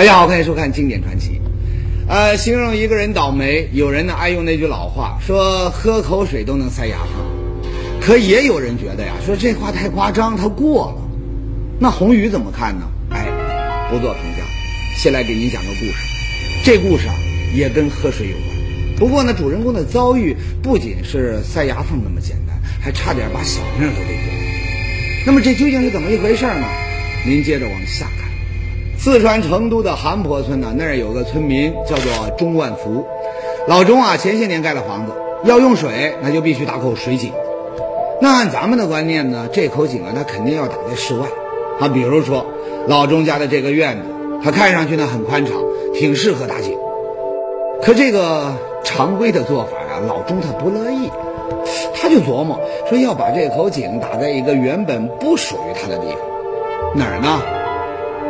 大家好，欢迎收看《经典传奇》。呃，形容一个人倒霉，有人呢爱用那句老话，说喝口水都能塞牙缝。可也有人觉得呀，说这话太夸张，他过了。那红宇怎么看呢？哎，不做评价，先来给您讲个故事。这故事啊，也跟喝水有关。不过呢，主人公的遭遇不仅是塞牙缝那么简单，还差点把小命都给丢了。那么这究竟是怎么一回事呢？您接着往下看。四川成都的韩坡村呢，那儿有个村民叫做钟万福。老钟啊，前些年盖了房子，要用水，那就必须打口水井。那按咱们的观念呢，这口井啊，它肯定要打在室外。啊，比如说老钟家的这个院子，它看上去呢很宽敞，挺适合打井。可这个常规的做法呀，老钟他不乐意，他就琢磨说要把这口井打在一个原本不属于他的地方，哪儿呢？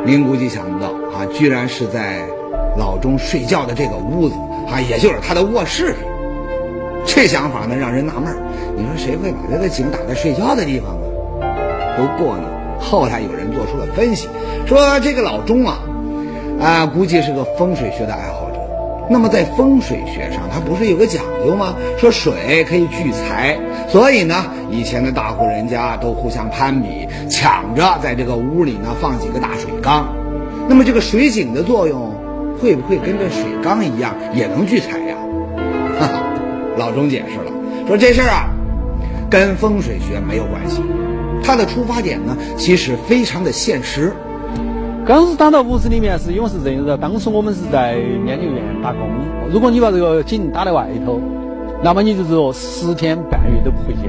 您估计想不到啊，居然是在老钟睡觉的这个屋子啊，也就是他的卧室里。这想法呢，让人纳闷。你说谁会把这个井打在睡觉的地方呢？不过呢，后来有人做出了分析，说这个老钟啊，啊，估计是个风水学的爱好者。那么在风水学上，他不是有个讲有吗？说水可以聚财，所以呢，以前的大户人家都互相攀比，抢着在这个屋里呢放几个大水缸。那么这个水井的作用，会不会跟这水缸一样，也能聚财呀？哈哈，老钟解释了，说这事儿啊，跟风水学没有关系，它的出发点呢，其实非常的现实。刚是打到屋子里面，是因为是这样子。当初我们是在研究院打工，如果你把这个井打在外头，那么你就是说十天半月都不回家。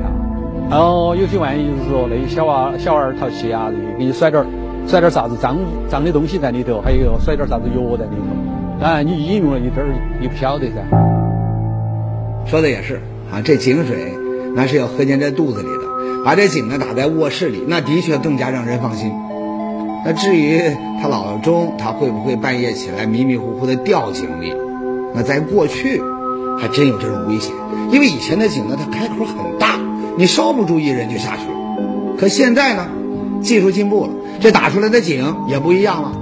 然后有些万一就是说那些小娃小娃儿淘气啊，给你甩点儿甩点儿啥子脏脏的东西在里头，还有甩点儿啥子药在里头。当然你饮用了一点儿，你不晓得噻。说的也是啊，这井水那是要喝进这肚子里的，把这井呢打在卧室里，那的确更加让人放心。那至于他老钟，他会不会半夜起来迷迷糊糊的掉井里？那在过去，还真有这种危险，因为以前的井呢，它开口很大，你稍不注意人就下去了。可现在呢，技术进步了，这打出来的井也不一样了。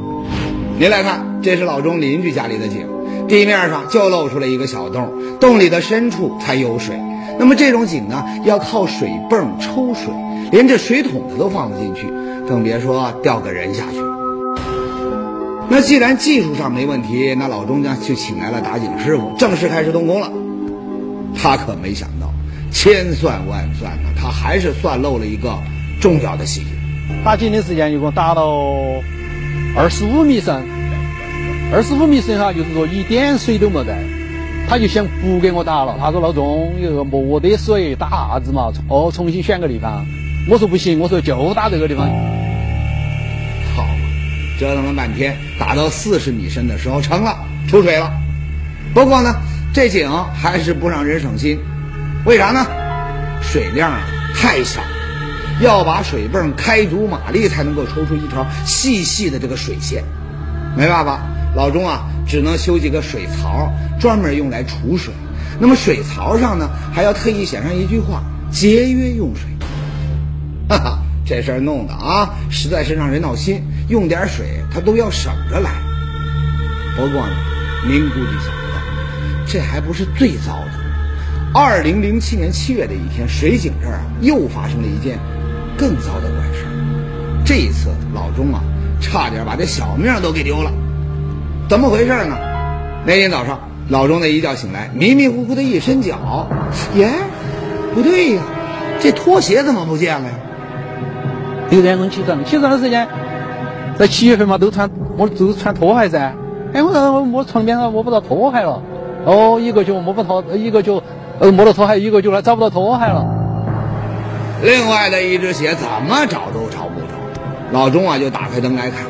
您来看，这是老钟邻居家里的井，地面上就露出了一个小洞，洞里的深处才有水。那么这种井呢，要靠水泵抽水，连这水桶子都放不进去。更别说调个人下去。那既然技术上没问题，那老钟家就请来了打井师傅，正式开始动工了。他可没想到，千算万算呢，他还是算漏了一个重要的细节。打井的时间一共打到二十五米深，二十五米深哈，就是说一点水都没得。他就想不给我打了，他说老钟有个没得水，打啥子嘛？哦，重新选个地方。我说不行，我说就打这个地方。折腾了半天，打到四十米深的时候成了，出水了。不过呢，这井还是不让人省心，为啥呢？水量啊太小，要把水泵开足马力才能够抽出一条细细的这个水线。没办法，老钟啊只能修几个水槽，专门用来储水。那么水槽上呢，还要特意写上一句话：节约用水。哈哈，这事儿弄的啊，实在是让人闹心。用点水，他都要省着来。不过呢，您估计想不到，这还不是最糟的。二零零七年七月的一天，水井这儿啊，又发生了一件更糟的怪事儿。这一次，老钟啊，差点把这小命都给丢了。怎么回事呢？那天早上，老钟那一觉醒来，迷迷糊糊的一伸脚，耶，不对呀，这拖鞋怎么不见了呀？六点钟起床，起床的时间在七月份嘛，都穿我都穿拖鞋噻。哎，我我摸床边上摸不到拖鞋了。哦，一个脚摸不到，一个脚呃摸到拖鞋，一个脚来找不到拖鞋了。另外的一只鞋怎么找都找不着。老钟啊，就打开灯来看。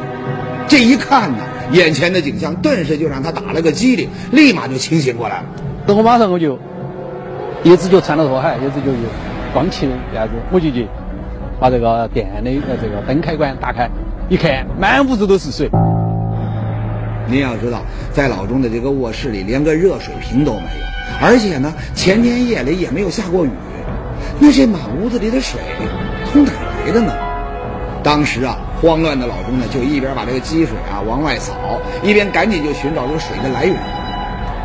这一看呢，眼前的景象顿时就让他打了个激灵，立马就清醒过来了。等我马上我就一只脚穿了拖鞋，一只脚就光起样子，我就去。把这个电的呃这个灯开关打开，一看满屋子都是水。您要知道，在老钟的这个卧室里，连个热水瓶都没有，而且呢，前天夜里也没有下过雨。那这满屋子里的水从哪来的呢？当时啊，慌乱的老钟呢，就一边把这个积水啊往外扫，一边赶紧就寻找这个水的来源。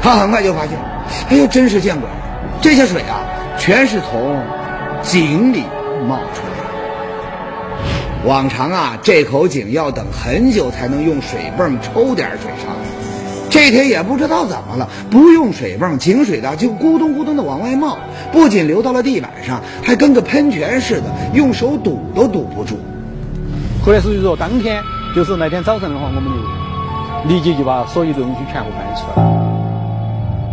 他很快就发现，哎呦，真是见鬼了！这些水啊，全是从井里冒出来的。往常啊，这口井要等很久才能用水泵抽点水上来。这天也不知道怎么了，不用水泵，井水的就咕咚咕咚的往外冒，不仅流到了地板上，还跟个喷泉似的，用手堵都堵不住。后来所以说，当天就是那天早上的话，我们就立即就把所有的东西全部搬出来了。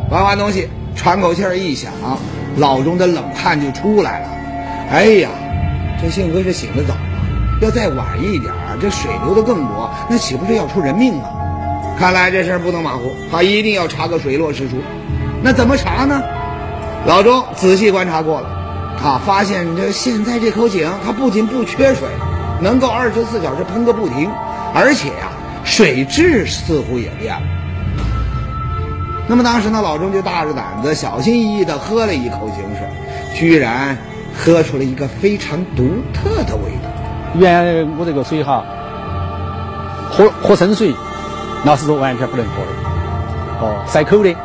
搬完东西，喘口气儿一想，脑中的冷汗就出来了。哎呀，这幸亏是醒得早啊，要再晚一点，这水流的更多，那岂不是要出人命啊？看来这事儿不能马虎，他一定要查个水落石出。那怎么查呢？老钟仔细观察过了，他发现这现在这口井，它不仅不缺水，能够二十四小时喷个不停，而且呀，水质似乎也变了。那么当时呢，老钟就大着胆子，小心翼翼地喝了一口井水，居然喝出了一个非常独特的。原来我这个水哈，喝喝生水。那是完全不能喝的，哦，塞口的，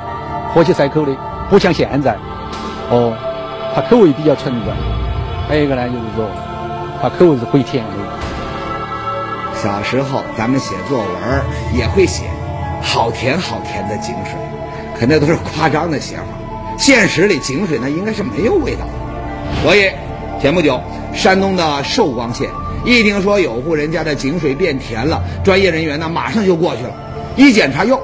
喝起塞口的，不像现在，哦，它口味比较纯正。还有一个呢，就是说，它口味是回甜的。小时候咱们写作文也会写“好甜好甜的井水”，可那都是夸张的写法。现实里井水呢应该是没有味道的。所以前不久，山东的寿光县一听说有户人家的井水变甜了，专业人员呢马上就过去了。一检查哟，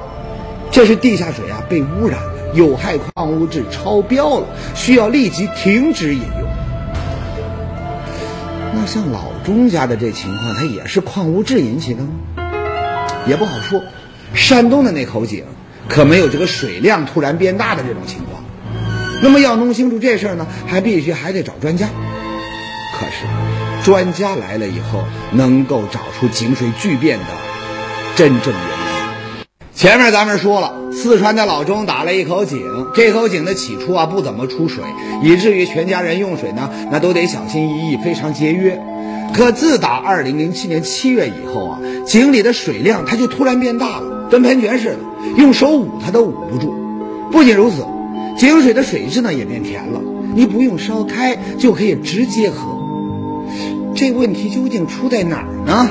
这是地下水啊，被污染了，有害矿物质超标了，需要立即停止饮用。那像老钟家的这情况，它也是矿物质引起的吗？也不好说。山东的那口井可没有这个水量突然变大的这种情况。那么要弄清楚这事儿呢，还必须还得找专家。可是，专家来了以后，能够找出井水巨变的真正原因。前面咱们说了，四川的老钟打了一口井，这口井呢起初啊不怎么出水，以至于全家人用水呢那都得小心翼翼，非常节约。可自打2007年7月以后啊，井里的水量它就突然变大了，跟喷泉似的，用手捂它都捂不住。不仅如此，井水的水质呢也变甜了，你不用烧开就可以直接喝。这问题究竟出在哪儿呢？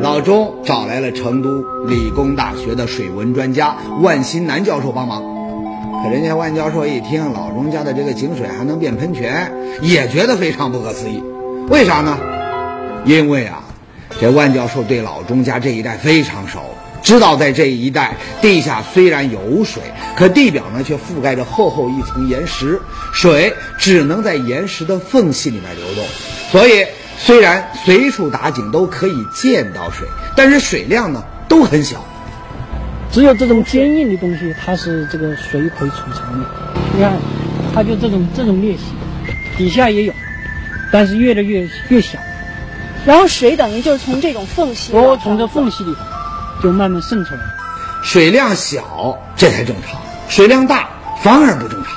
老钟找来了成都理工大学的水文专家万新南教授帮忙，可人家万教授一听老钟家的这个井水还能变喷泉，也觉得非常不可思议。为啥呢？因为啊，这万教授对老钟家这一带非常熟，知道在这一带地下虽然有水，可地表呢却覆盖着厚厚一层岩石，水只能在岩石的缝隙里面流动，所以。虽然随处打井都可以见到水，但是水量呢都很小。只有这种坚硬的东西，它是这个水可以储藏的。你看，它就这种这种裂隙，底下也有，但是越来越越小。然后水等于就是从这种缝隙，哦，从这缝隙里就慢慢渗出来。水量小这才正常，水量大反而不正常。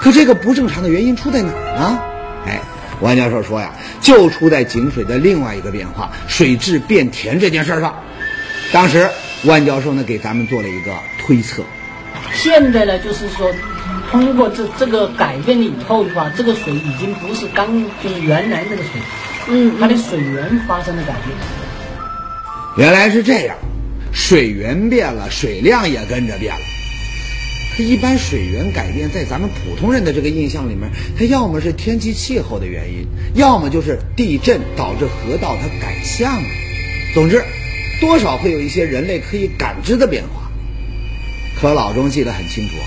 可这个不正常的原因出在哪儿呢？哎。万教授说呀，就出在井水的另外一个变化——水质变甜这件事上。当时，万教授呢给咱们做了一个推测。现在呢，就是说，通过这这个改变了以后的话，这个水已经不是刚就是原来那个水，嗯，它的水源发生了改变。原来是这样，水源变了，水量也跟着变了。一般水源改变，在咱们普通人的这个印象里面，它要么是天气气候的原因，要么就是地震导致河道它改向了。总之，多少会有一些人类可以感知的变化。可老钟记得很清楚啊，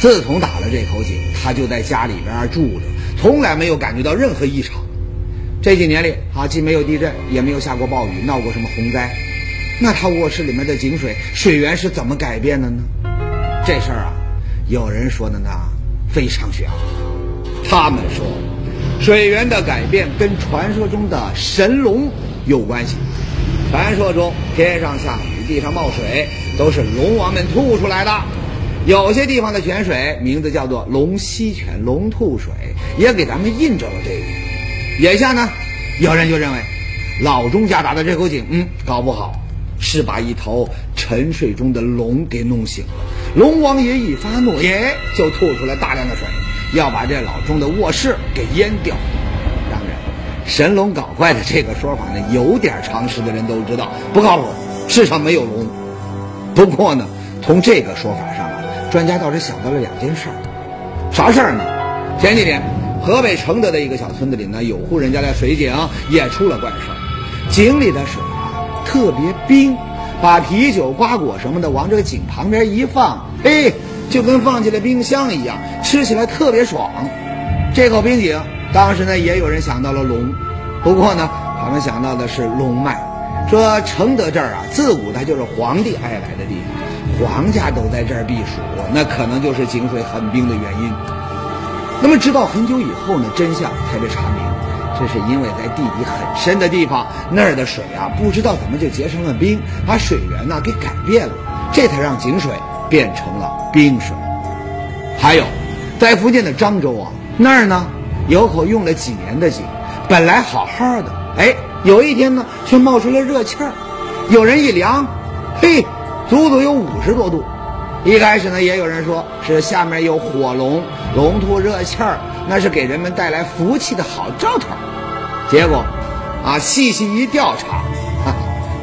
自从打了这口井，他就在家里边住着，从来没有感觉到任何异常。这几年里啊，既没有地震，也没有下过暴雨，闹过什么洪灾。那他卧室里面的井水水源是怎么改变的呢？这事儿啊。有人说的呢，非常玄乎。他们说，水源的改变跟传说中的神龙有关系。传说中，天上下雨，地上冒水，都是龙王们吐出来的。有些地方的泉水名字叫做龙吸泉、龙吐水，也给咱们印证了这一点。眼下呢，有人就认为，老钟家打的这口井，嗯，搞不好是把一头沉睡中的龙给弄醒了。龙王爷一发怒，耶，就吐出来大量的水，要把这老钟的卧室给淹掉。当然，神龙搞怪的这个说法呢，有点常识的人都知道不靠谱，世上没有龙。不过呢，从这个说法上啊，专家倒是想到了两件事儿。啥事儿呢？前几天，河北承德的一个小村子里呢，有户人家的水井也出了怪事儿。井里的水啊特别冰，把啤酒、瓜果什么的往这个井旁边一放，嘿，就跟放进了冰箱一样，吃起来特别爽。这口冰井，当时呢也有人想到了龙，不过呢，他们想到的是龙脉，说承德这儿啊，自古它就是皇帝爱来的地方，皇家都在这儿避暑，那可能就是井水很冰的原因。那么直到很久以后呢，真相才被查明，这是因为在地底很深的地方，那儿的水啊，不知道怎么就结成了冰，把水源呢给改变了，这才让井水变成了冰水。还有，在福建的漳州啊，那儿呢有口用了几年的井，本来好好的，哎，有一天呢却冒出了热气儿，有人一量，嘿，足足有五十多度。一开始呢，也有人说是下面有火龙，龙吐热气儿，那是给人们带来福气的好兆头。结果，啊，细细一调查，哈，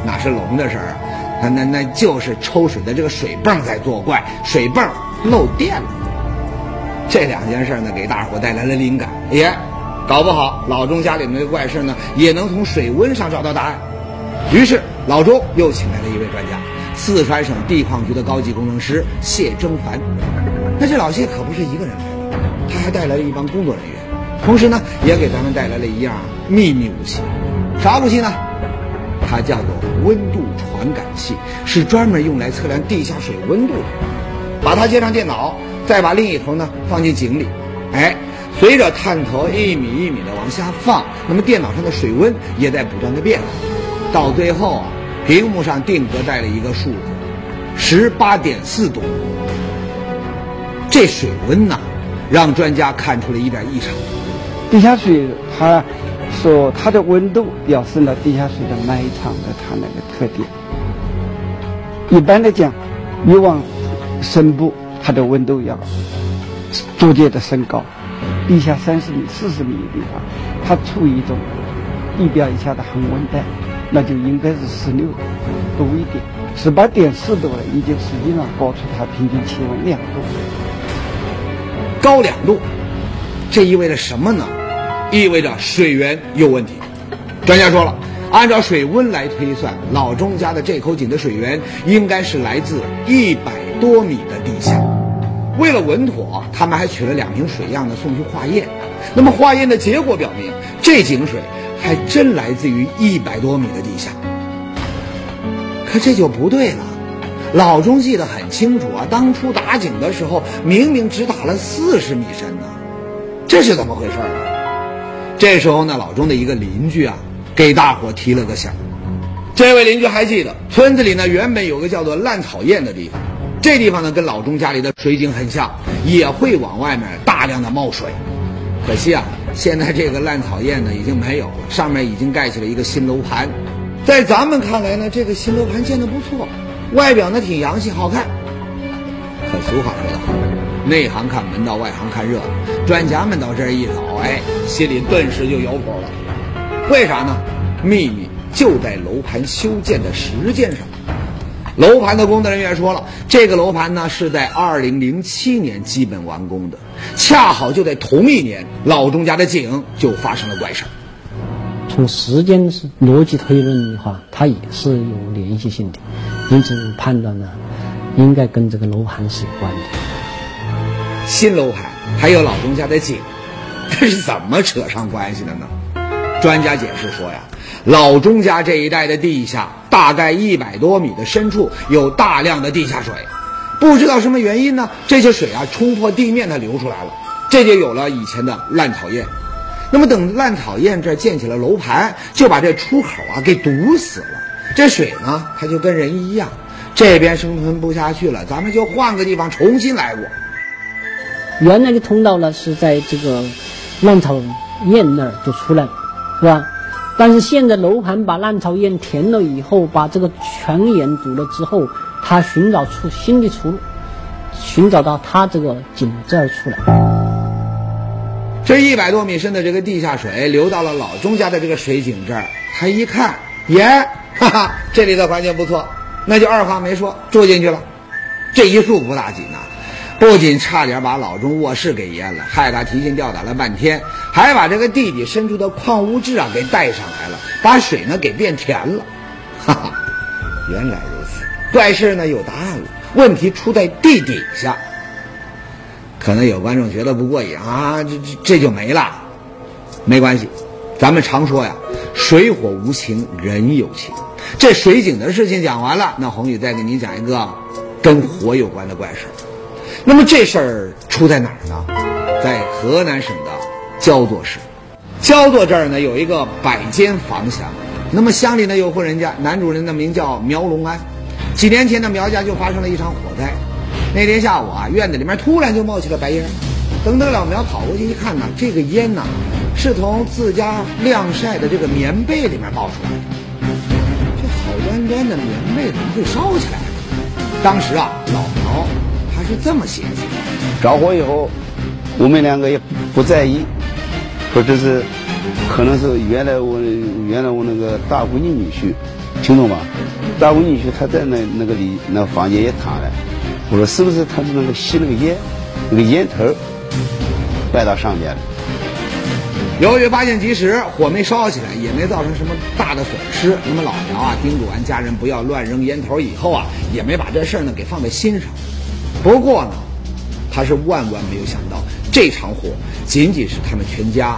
哪是龙的事儿啊？那那那就是抽水的这个水泵在作怪，水泵漏电了。这两件事呢，给大伙带来了灵感，也，搞不好老钟家里那个怪事呢，也能从水温上找到答案。于是老钟又请来了一位专家。四川省地矿局的高级工程师谢征凡，那这老谢可不是一个人来的，他还带来了一帮工作人员，同时呢，也给咱们带来了一样秘密武器，啥武器呢？它叫做温度传感器，是专门用来测量地下水温度的。把它接上电脑，再把另一头呢放进井里，哎，随着探头一米一米的往下放，那么电脑上的水温也在不断的变化，到最后啊。屏幕上定格在了一个数字，十八点四度。这水温呐，让专家看出了一点异常。地下水，它说它的温度表示了地下水的埋藏的它那个特点。一般来讲，越往深部，它的温度要逐渐的升高。地下三十米、四十米的地方，它处于一种地表以下的恒温带。那就应该是十六度一点，十八点四度了，已经实际上高出它平均气温两度，高两度，这意味着什么呢？意味着水源有问题。专家说了，按照水温来推算，老钟家的这口井的水源应该是来自一百多米的地下。为了稳妥，他们还取了两瓶水样呢送去化验。那么化验的结果表明，这井水。还真来自于一百多米的地下，可这就不对了。老钟记得很清楚啊，当初打井的时候明明只打了四十米深呢，这是怎么回事啊？这时候呢，老钟的一个邻居啊，给大伙提了个醒。这位邻居还记得，村子里呢原本有个叫做烂草堰的地方，这地方呢跟老钟家里的水井很像，也会往外面大量的冒水。可惜啊，现在这个烂草堰呢已经没有了，上面已经盖起了一个新楼盘。在咱们看来呢，这个新楼盘建的不错，外表呢挺洋气好看。可俗话说得好，内行看门道，外行看热闹。专家们到这儿一走，哎，心里顿时就有谱了。为啥呢？秘密就在楼盘修建的时间上。楼盘的工作人员说了，这个楼盘呢是在二零零七年基本完工的，恰好就在同一年，老钟家的井就发生了怪事儿从时间逻辑推论的话，它也是有联系性的，因此判断呢，应该跟这个楼盘是有关的。新楼盘还有老钟家的井，这是怎么扯上关系的呢？专家解释说呀。老钟家这一带的地下，大概一百多米的深处有大量的地下水，不知道什么原因呢？这些水啊冲破地面，它流出来了，这就有了以前的烂草堰。那么等烂草堰这建起了楼盘，就把这出口啊给堵死了。这水呢，它就跟人一样，这边生存不下去了，咱们就换个地方重新来过。原来的通道呢是在这个烂草堰那儿就出来了，是吧？但是现在楼盘把烂草堰填了以后，把这个泉眼堵了之后，他寻找出新的出路，寻找到他这个井这儿出来。这一百多米深的这个地下水流到了老钟家的这个水井这儿，他一看，耶，哈哈，这里的环境不错，那就二话没说住进去了。这一住不打紧呐、不仅差点把老钟卧室给淹了，害他提心吊胆了半天，还把这个地底深处的矿物质啊给带上来了，把水呢给变甜了。哈哈，原来如此，怪事呢有答案了，问题出在地底下。可能有观众觉得不过瘾啊，这这这就没了，没关系，咱们常说呀，水火无情，人有情。这水井的事情讲完了，那宏宇再给你讲一个跟火有关的怪事。那么这事儿出在哪儿呢？在河南省的焦作市。焦作这儿呢有一个百间房乡，那么乡里呢有户人家，男主人的名叫苗龙安。几年前呢苗家就发生了一场火灾，那天下午啊院子里面突然就冒起了白烟，等等老苗跑过去一看呢，这个烟呐是从自家晾晒的这个棉被里面爆出来的。这好端端的棉被怎么会烧起来？当时啊老苗是这么写的。着火以后，我们两个也不在意，说这是可能是原来我原来我那个大闺女女婿，听懂吧？大闺女婿他在那那个里那房间也躺了，我说是不是他是那个吸那个烟，那个烟头儿摆到上面了？由于发现及时，火没烧起来，也没造成什么大的损失。那么老苗啊，叮嘱完家人不要乱扔烟头以后啊，也没把这事儿呢给放在心上。不过呢，他是万万没有想到，这场火仅仅是他们全家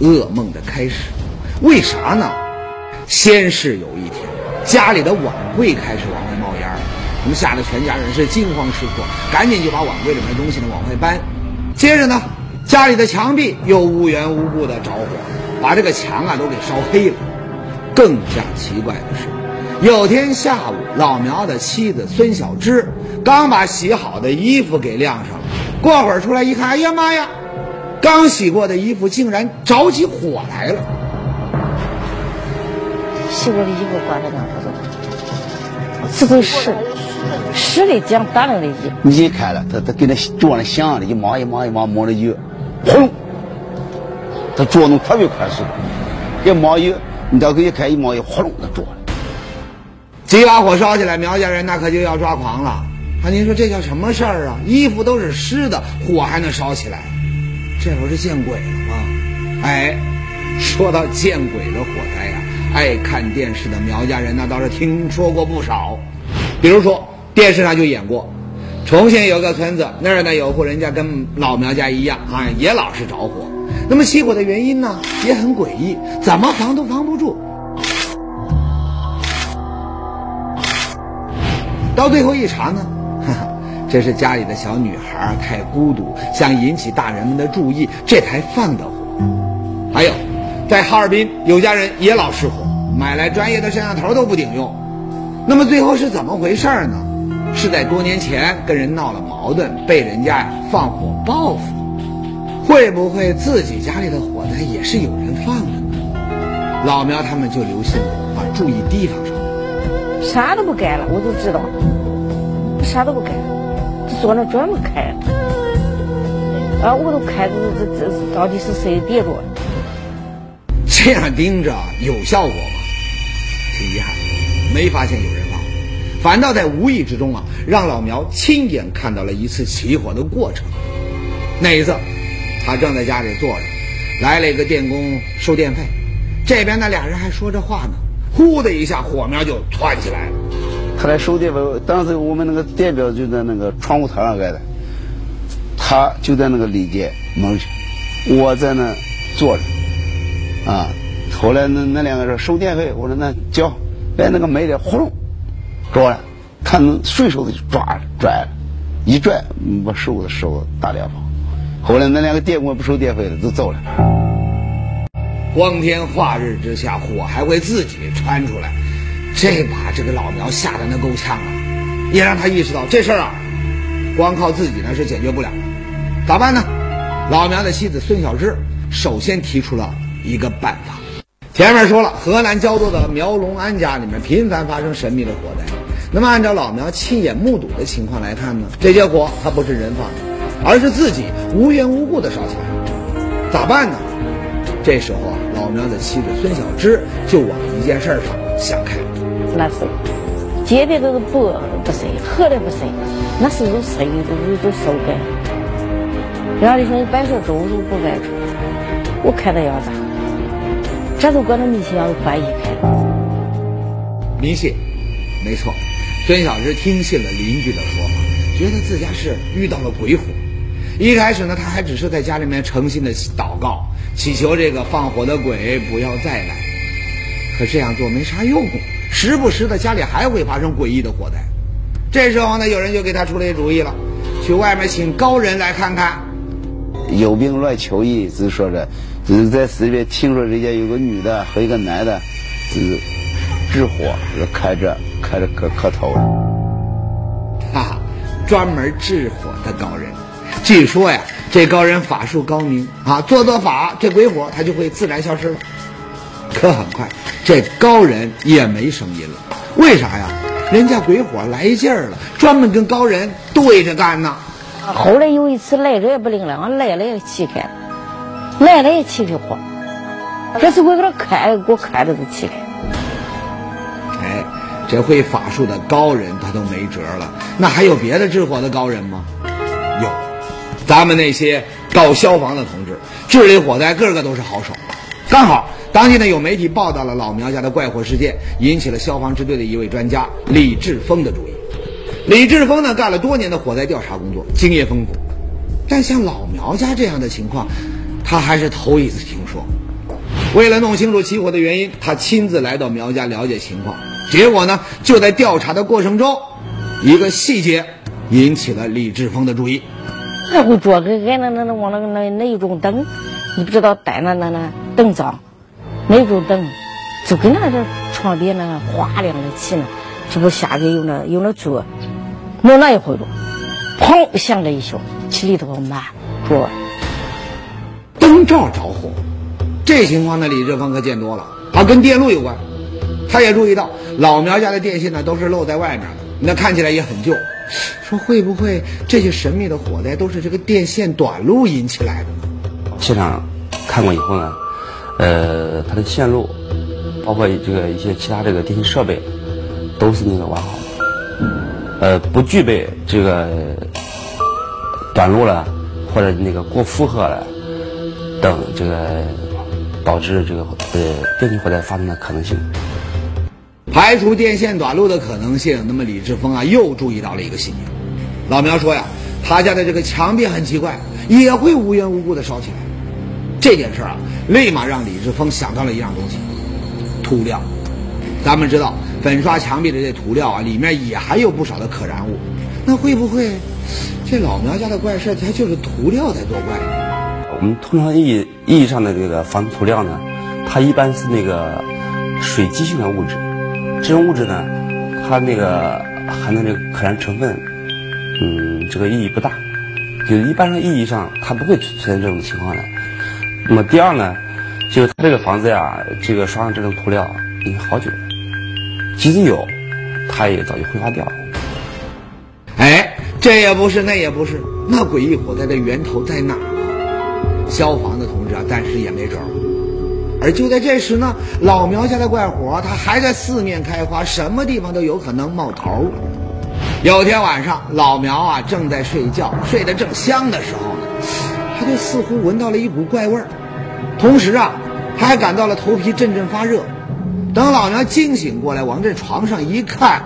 噩梦的开始。为啥呢？先是有一天，家里的碗柜开始往外冒烟儿，那么吓得全家人是惊慌失措，赶紧就把碗柜里面的东西呢往外搬。接着呢，家里的墙壁又无缘无故的着火，把这个墙啊都给烧黑了。更加奇怪的是，有天下午，老苗的妻子孙小芝刚把洗好的衣服给晾上了，过会儿出来一看，哎呀妈呀，刚洗过的衣服竟然着起火来了。洗过的衣服挂在那儿，他说是都湿的，湿的讲打那的衣服。你一看了，他他跟那桌上响的，一冒一冒一冒冒了油，轰，他着弄特别快速，一冒油，你到给一看一冒油，轰隆，他着了。几把火烧起来，苗家人那可就要抓狂了。啊，您说这叫什么事儿啊？衣服都是湿的，火还能烧起来？这不是见鬼了吗？哎，说到见鬼的火灾呀、爱看电视的苗家人那倒是听说过不少。比如说电视上就演过，重庆有个村子，那儿呢有户人家跟老苗家一样啊，也老是着火。那么起火的原因呢也很诡异，怎么防都防不住。到最后一查呢，这是家里的小女孩太孤独，想引起大人们的注意，这才放的火。还有，在哈尔滨有家人也老失火，买来专业的摄像头都不顶用。那么最后是怎么回事呢？是在多年前跟人闹了矛盾，被人家放火报复。会不会自己家里的火灾也是有人放的呢？老苗他们就留心把，注意提防上。啥都不干了，我就知道，啥都不干，坐那专门看。啊，我都看着这这到底是谁点着？这样盯着有效果吗？挺遗憾，没发现有人放，反倒在无意之中啊，让老苗亲眼看到了一次起火的过程。那一次，他正在家里坐着，来了一个电工收电费，这边那俩人还说着话呢，呼的一下火苗就窜起来了。他来收电费，当时我们那个电表就在那个窗户台上盖的，他就在那个里间门去，我在那坐着，啊，后来那那两个人收电费，我说那交，哎那个门帘呼隆着了，看顺手就抓拽了，一拽把手的手打两包，后来那两个电工不收电费了都走了。光天化日之下，火还会自己窜出来，这把这个老苗吓得那够呛啊！也让他意识到这事儿啊，光靠自己呢是解决不了的，咋办呢？老苗的妻子孙小芝首先提出了一个办法。前面说了，河南焦作的苗龙安家里面频繁发生神秘的火灾。那么按照老苗亲眼目睹的情况来看呢，这些火它不是人放的，而是自己无缘无故的烧起来。咋办呢？这时候啊，老苗的妻子孙小芝就往一件事上想开了。那是，街边都是不不塞，河里不塞，那是都塞，都都都烧干。然后你说你摆些粥都不摆出，我看到要咋？这就跟那迷信要有关系开。迷信，没错。孙小芝听信了邻居的说法，觉得自家是遇到了鬼火。一开始呢，他还只是在家里面诚心的祷告，祈求这个放火的鬼不要再来。可这样做没啥用，时不时的家里还会发生诡异的火灾。这时候呢，有人就给他出了一主意了，去外面请高人来看看。有病乱求医，只说着。只是在市里边听说人家有个女的和一个男的，是治火，是开着开着磕磕头。哈哈，专门治火的高人。据说呀，这高人法术高明啊，做做法，这鬼火它就会自然消失了。可很快，这高人也没声音了。为啥呀？人家鬼火来劲儿了，专门跟高人对着干呢。后来有一次来着也不灵了，俺来了也气开了。来了也起的火，这次我给他开，给我开的都起开。哎，这会法术的高人他都没辙了，那还有别的治火的高人吗？有，咱们那些搞消防的同志，治理火灾个个都是好手。刚好当地呢有媒体报道了老苗家的怪火事件，引起了消防支队的一位专家李志峰的注意。李志峰呢干了多年的火灾调查工作，经验丰富，但像老苗家这样的情况。他还是头一次听说。为了弄清楚起火的原因，他亲自来到苗家了解情况。结果呢，就在调查的过程中，一个细节引起了李志峰的注意。那会桌给挨那那那往那个那那一种灯，你不知道带那那那灯脏，那种灯就跟那个床边那个花亮的起呢，这不下边有那有那桌，弄那一会儿，砰响了一响，气里头满桌。灯罩着火，这情况那，李志峰可见多了。啊，跟电路有关。他也注意到老苗家的电线呢都是露在外面的，那看起来也很旧。说会不会这些神秘的火灾都是这个电线短路引起来的呢？现场看过以后呢，呃，它的线路，包括这个一些其他这个电信设备，都是那个完好的，呃，不具备这个短路了或者那个过负荷了。等这个导致这个呃电气火灾发生的可能性，排除电线短路的可能性。那么李志峰啊又注意到了一个细节，老苗说呀，他家的这个墙壁很奇怪，也会无缘无故的烧起来。这件事啊，立马让李志峰想到了一样东西，涂料。咱们知道粉刷墙壁的这涂料啊，里面也含有不少的可燃物。那会不会这老苗家的怪事，它就是涂料在作怪？我们通常意义意义上的这个防涂料呢，它一般是那个水基性的物质，这种物质呢，它那个含的这个可燃成分，嗯，这个意义不大，就一般的意义上它不会出现这种情况的。那么第二呢，就是它这个房子呀，这个刷上这种涂料已经好久了，即使有，它也早就挥发掉了。哎，这也不是，那也不是，那诡异火灾的源头在哪儿？消防的同志啊，暂时也没辙。而就在这时呢，老苗家的怪火它还在四面开花，什么地方都有可能冒头。有天晚上，老苗啊正在睡觉，睡得正香的时候，他就似乎闻到了一股怪味儿，同时啊，他还感到了头皮阵阵发热。等老娘惊醒过来，往这床上一看，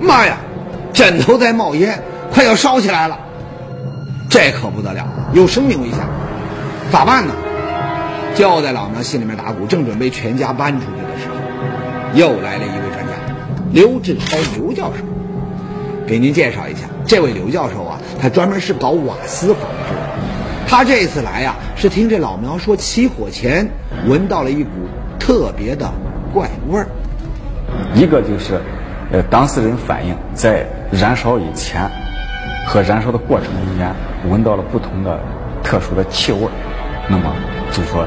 妈呀，枕头在冒烟，快要烧起来了。这可不得了，有生命危险。咋办呢？就在老娘心里面打鼓，正准备全家搬出去的时候，又来了一位专家，刘志超刘教授。给您介绍一下，这位刘教授啊，他专门是搞瓦斯防治的。他这次来呀，是听这老苗说起火前闻到了一股特别的怪味儿。一个就是，呃，当事人反映在燃烧以前和燃烧的过程中间闻到了不同的特殊的气味。那么就说，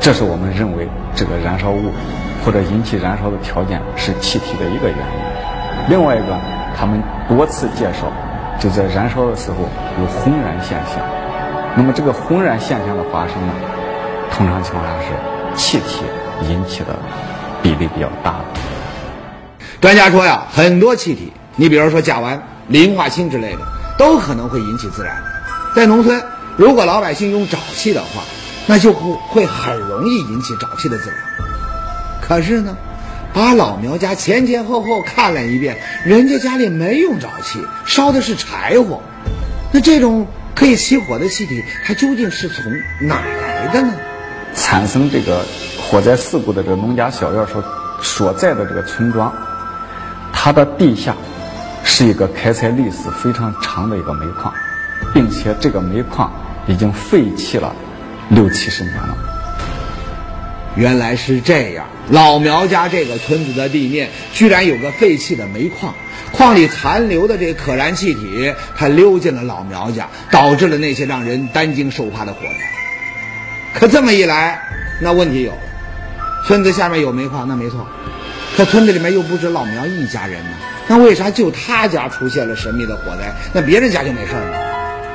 这是我们认为这个燃烧物或者引起燃烧的条件是气体的一个原因。另外一个，他们多次介绍，就在燃烧的时候有轰燃现象。那么这个轰燃现象的发生呢，通常情况下是气体引起的比例比较大的。专家说呀，很多气体，你比如说甲烷、磷化氢之类的，都可能会引起自燃。在农村，如果老百姓用沼气的话，那就会会很容易引起沼气的自燃。可是呢，把老苗家前前后后看了一遍，人家家里没用沼气，烧的是柴火。那这种可以起火的气体，它究竟是从哪来的呢？产生这个火灾事故的这个农家小院所所在的这个村庄，它的地下是一个开采历史非常长的一个煤矿，并且这个煤矿已经废弃了六七十年了。原来是这样，老苗家这个村子的地面居然有个废弃的煤矿，矿里残留的这可燃气体，它溜进了老苗家，导致了那些让人担惊受怕的火灾。可这么一来，那问题有了，村子下面有煤矿，那没错，可村子里面又不止老苗一家人呢，那为啥就他家出现了神秘的火灾，那别人家就没事呢？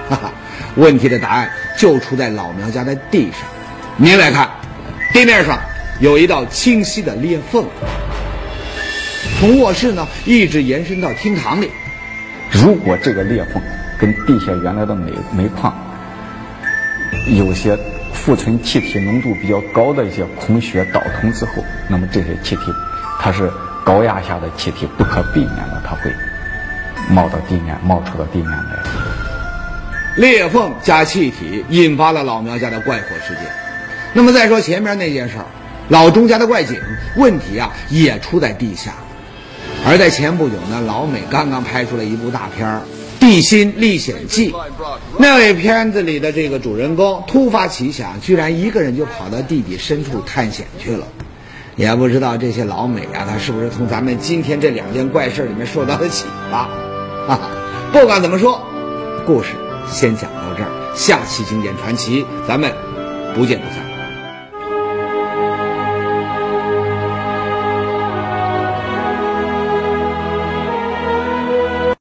哈哈，问题的答案就出在老苗家的地上。您来看。地面上有一道清晰的裂缝，从卧室呢一直延伸到厅堂里。如果这个裂缝跟地下原来的煤煤矿有些富存气体浓度比较高的一些孔穴导通之后，那么这些气体它是高压下的气体，不可避免的它会冒到地面，冒出到地面来。裂缝加气体引发了老苗家的怪火事件。那么再说前面那件事儿，老钟家的怪井问题啊也出在地下。而在前不久呢，老美刚刚拍出了一部大片儿《地心历险记》，那位片子里的这个主人公突发奇想，居然一个人就跑到地底深处探险去了。也不知道这些老美啊，他是不是从咱们今天这两件怪事里面受到了启发？哈哈，不管怎么说，故事先讲到这儿，下期经典传奇咱们不见不散。